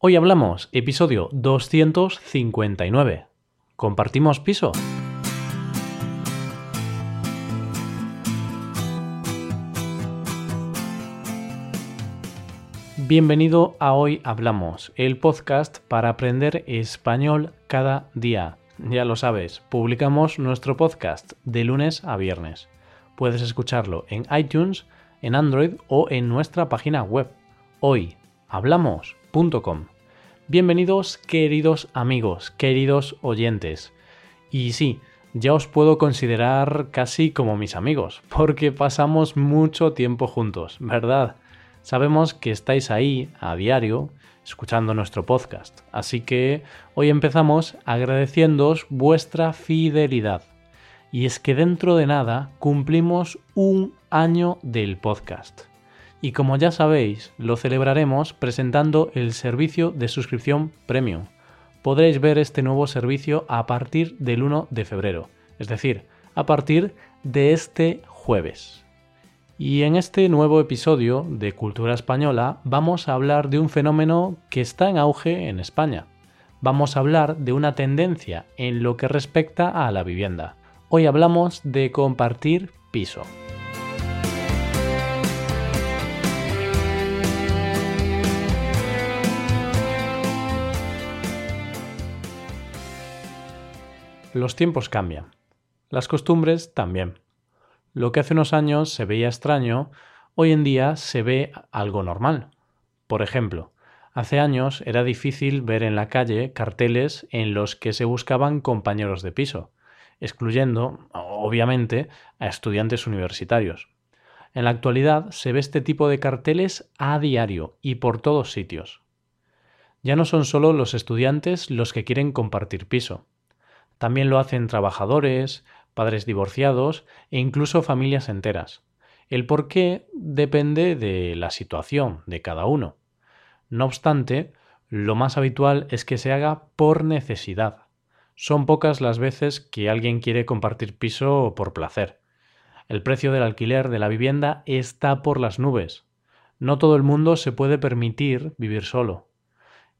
Hoy hablamos, episodio 259. ¿Compartimos piso? Bienvenido a Hoy Hablamos, el podcast para aprender español cada día. Ya lo sabes, publicamos nuestro podcast de lunes a viernes. Puedes escucharlo en iTunes, en Android o en nuestra página web Bienvenidos queridos amigos, queridos oyentes. Y sí, ya os puedo considerar casi como mis amigos, porque pasamos mucho tiempo juntos, ¿verdad? Sabemos que estáis ahí a diario escuchando nuestro podcast, así que hoy empezamos agradeciéndoos vuestra fidelidad. Y es que dentro de nada cumplimos un año del podcast. Y como ya sabéis, lo celebraremos presentando el servicio de suscripción premium. Podréis ver este nuevo servicio a partir del 1 de febrero, es decir, a partir de este jueves. Y en este nuevo episodio de Cultura Española vamos a hablar de un fenómeno que está en auge en España. Vamos a hablar de una tendencia en lo que respecta a la vivienda. Hoy hablamos de compartir piso. Los tiempos cambian. Las costumbres también. Lo que hace unos años se veía extraño, hoy en día se ve algo normal. Por ejemplo, hace años era difícil ver en la calle carteles en los que se buscaban compañeros de piso, excluyendo, obviamente, a estudiantes universitarios. En la actualidad se ve este tipo de carteles a diario y por todos sitios. Ya no son solo los estudiantes los que quieren compartir piso. También lo hacen trabajadores, padres divorciados e incluso familias enteras. El por qué depende de la situación de cada uno. No obstante, lo más habitual es que se haga por necesidad. Son pocas las veces que alguien quiere compartir piso por placer. El precio del alquiler de la vivienda está por las nubes. No todo el mundo se puede permitir vivir solo.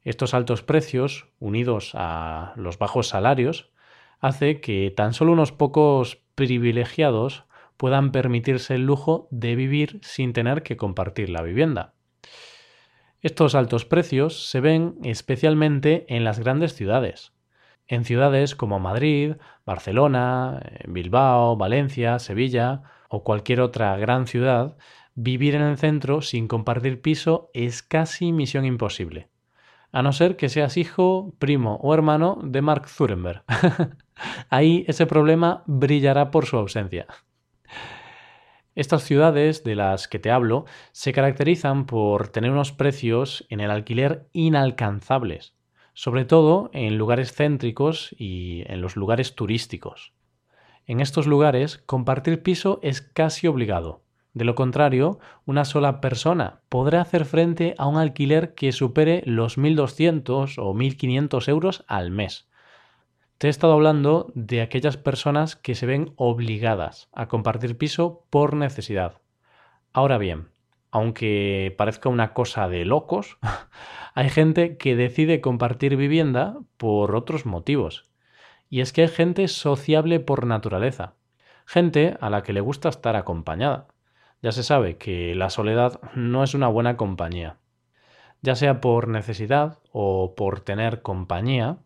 Estos altos precios, unidos a los bajos salarios, hace que tan solo unos pocos privilegiados puedan permitirse el lujo de vivir sin tener que compartir la vivienda. Estos altos precios se ven especialmente en las grandes ciudades. En ciudades como Madrid, Barcelona, Bilbao, Valencia, Sevilla o cualquier otra gran ciudad, vivir en el centro sin compartir piso es casi misión imposible. A no ser que seas hijo, primo o hermano de Mark Zuckerberg. Ahí ese problema brillará por su ausencia. Estas ciudades de las que te hablo se caracterizan por tener unos precios en el alquiler inalcanzables, sobre todo en lugares céntricos y en los lugares turísticos. En estos lugares compartir piso es casi obligado. De lo contrario, una sola persona podrá hacer frente a un alquiler que supere los 1.200 o 1.500 euros al mes. Te he estado hablando de aquellas personas que se ven obligadas a compartir piso por necesidad. Ahora bien, aunque parezca una cosa de locos, hay gente que decide compartir vivienda por otros motivos. Y es que hay gente sociable por naturaleza, gente a la que le gusta estar acompañada. Ya se sabe que la soledad no es una buena compañía. Ya sea por necesidad o por tener compañía,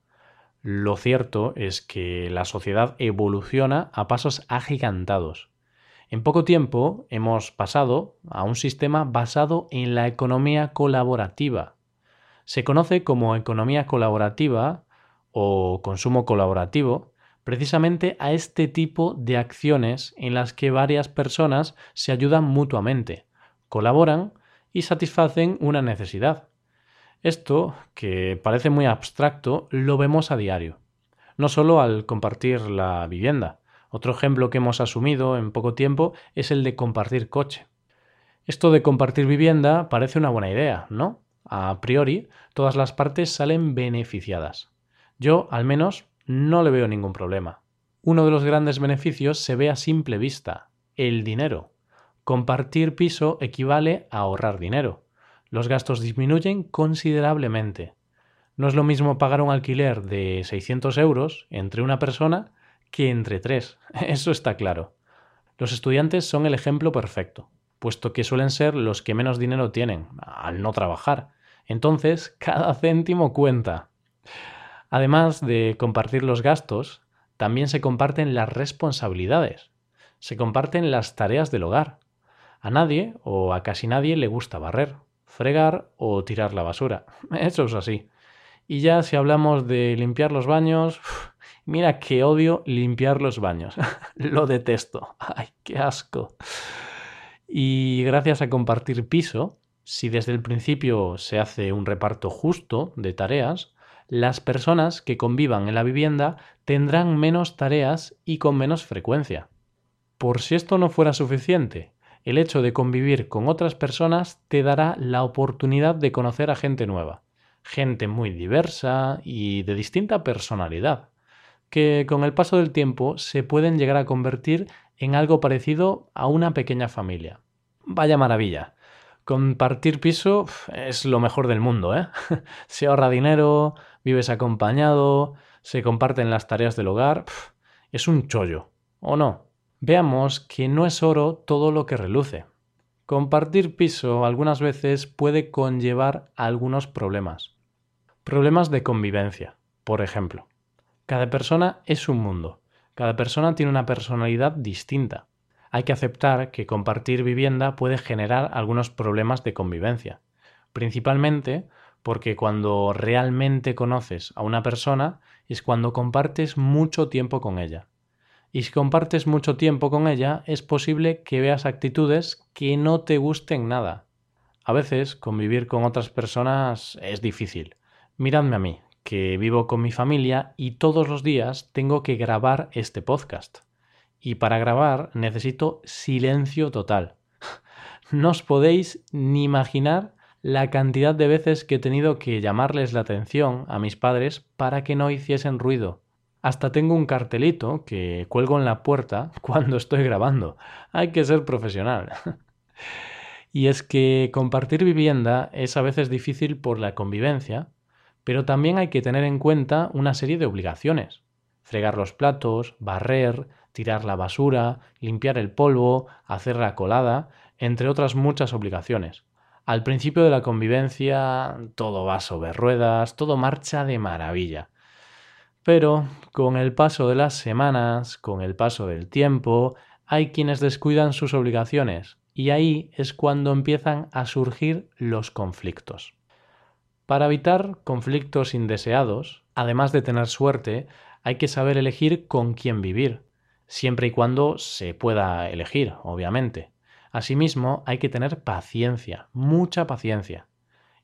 lo cierto es que la sociedad evoluciona a pasos agigantados. En poco tiempo hemos pasado a un sistema basado en la economía colaborativa. Se conoce como economía colaborativa o consumo colaborativo precisamente a este tipo de acciones en las que varias personas se ayudan mutuamente, colaboran y satisfacen una necesidad. Esto, que parece muy abstracto, lo vemos a diario. No solo al compartir la vivienda. Otro ejemplo que hemos asumido en poco tiempo es el de compartir coche. Esto de compartir vivienda parece una buena idea, ¿no? A priori, todas las partes salen beneficiadas. Yo, al menos, no le veo ningún problema. Uno de los grandes beneficios se ve a simple vista, el dinero. Compartir piso equivale a ahorrar dinero los gastos disminuyen considerablemente. No es lo mismo pagar un alquiler de 600 euros entre una persona que entre tres. Eso está claro. Los estudiantes son el ejemplo perfecto, puesto que suelen ser los que menos dinero tienen al no trabajar. Entonces, cada céntimo cuenta. Además de compartir los gastos, también se comparten las responsabilidades, se comparten las tareas del hogar. A nadie o a casi nadie le gusta barrer, fregar o tirar la basura. Eso es así. Y ya si hablamos de limpiar los baños, mira que odio limpiar los baños. Lo detesto. Ay, qué asco. Y gracias a compartir piso, si desde el principio se hace un reparto justo de tareas, las personas que convivan en la vivienda tendrán menos tareas y con menos frecuencia. Por si esto no fuera suficiente, el hecho de convivir con otras personas te dará la oportunidad de conocer a gente nueva, gente muy diversa y de distinta personalidad, que con el paso del tiempo se pueden llegar a convertir en algo parecido a una pequeña familia. Vaya maravilla. Compartir piso es lo mejor del mundo, ¿eh? se ahorra dinero, vives acompañado, se comparten las tareas del hogar. Es un chollo, ¿o no? Veamos que no es oro todo lo que reluce. Compartir piso algunas veces puede conllevar algunos problemas. Problemas de convivencia, por ejemplo. Cada persona es un mundo. Cada persona tiene una personalidad distinta hay que aceptar que compartir vivienda puede generar algunos problemas de convivencia, principalmente porque cuando realmente conoces a una persona es cuando compartes mucho tiempo con ella. Y si compartes mucho tiempo con ella, es posible que veas actitudes que no te gusten nada. A veces convivir con otras personas es difícil. Miradme a mí, que vivo con mi familia y todos los días tengo que grabar este podcast y para grabar necesito silencio total. No os podéis ni imaginar la cantidad de veces que he tenido que llamarles la atención a mis padres para que no hiciesen ruido. Hasta tengo un cartelito que cuelgo en la puerta cuando estoy grabando. Hay que ser profesional. y es que compartir vivienda es a veces difícil por la convivencia, pero también hay que tener en cuenta una serie de obligaciones. Fregar los platos, barrer, tirar la basura, limpiar el polvo, hacer la colada, entre otras muchas obligaciones. Al principio de la convivencia todo va sobre ruedas, todo marcha de maravilla. Pero con el paso de las semanas, con el paso del tiempo, hay quienes descuidan sus obligaciones y ahí es cuando empiezan a surgir los conflictos. Para evitar conflictos indeseados, además de tener suerte, hay que saber elegir con quién vivir siempre y cuando se pueda elegir, obviamente. Asimismo, hay que tener paciencia, mucha paciencia.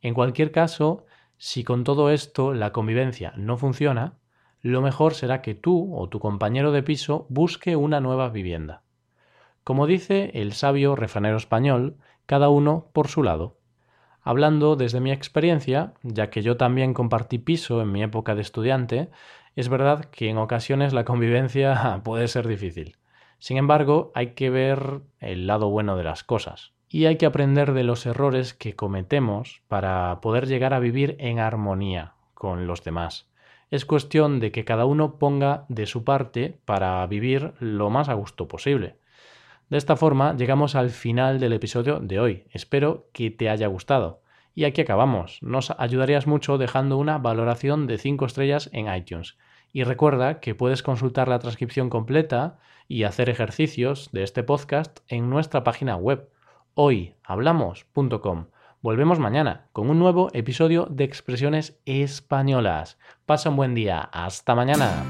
En cualquier caso, si con todo esto la convivencia no funciona, lo mejor será que tú o tu compañero de piso busque una nueva vivienda. Como dice el sabio refranero español, cada uno por su lado. Hablando desde mi experiencia, ya que yo también compartí piso en mi época de estudiante, es verdad que en ocasiones la convivencia puede ser difícil. Sin embargo, hay que ver el lado bueno de las cosas y hay que aprender de los errores que cometemos para poder llegar a vivir en armonía con los demás. Es cuestión de que cada uno ponga de su parte para vivir lo más a gusto posible. De esta forma llegamos al final del episodio de hoy. Espero que te haya gustado. Y aquí acabamos. Nos ayudarías mucho dejando una valoración de 5 estrellas en iTunes. Y recuerda que puedes consultar la transcripción completa y hacer ejercicios de este podcast en nuestra página web hoyhablamos.com. Volvemos mañana con un nuevo episodio de Expresiones Españolas. Pasa un buen día. Hasta mañana.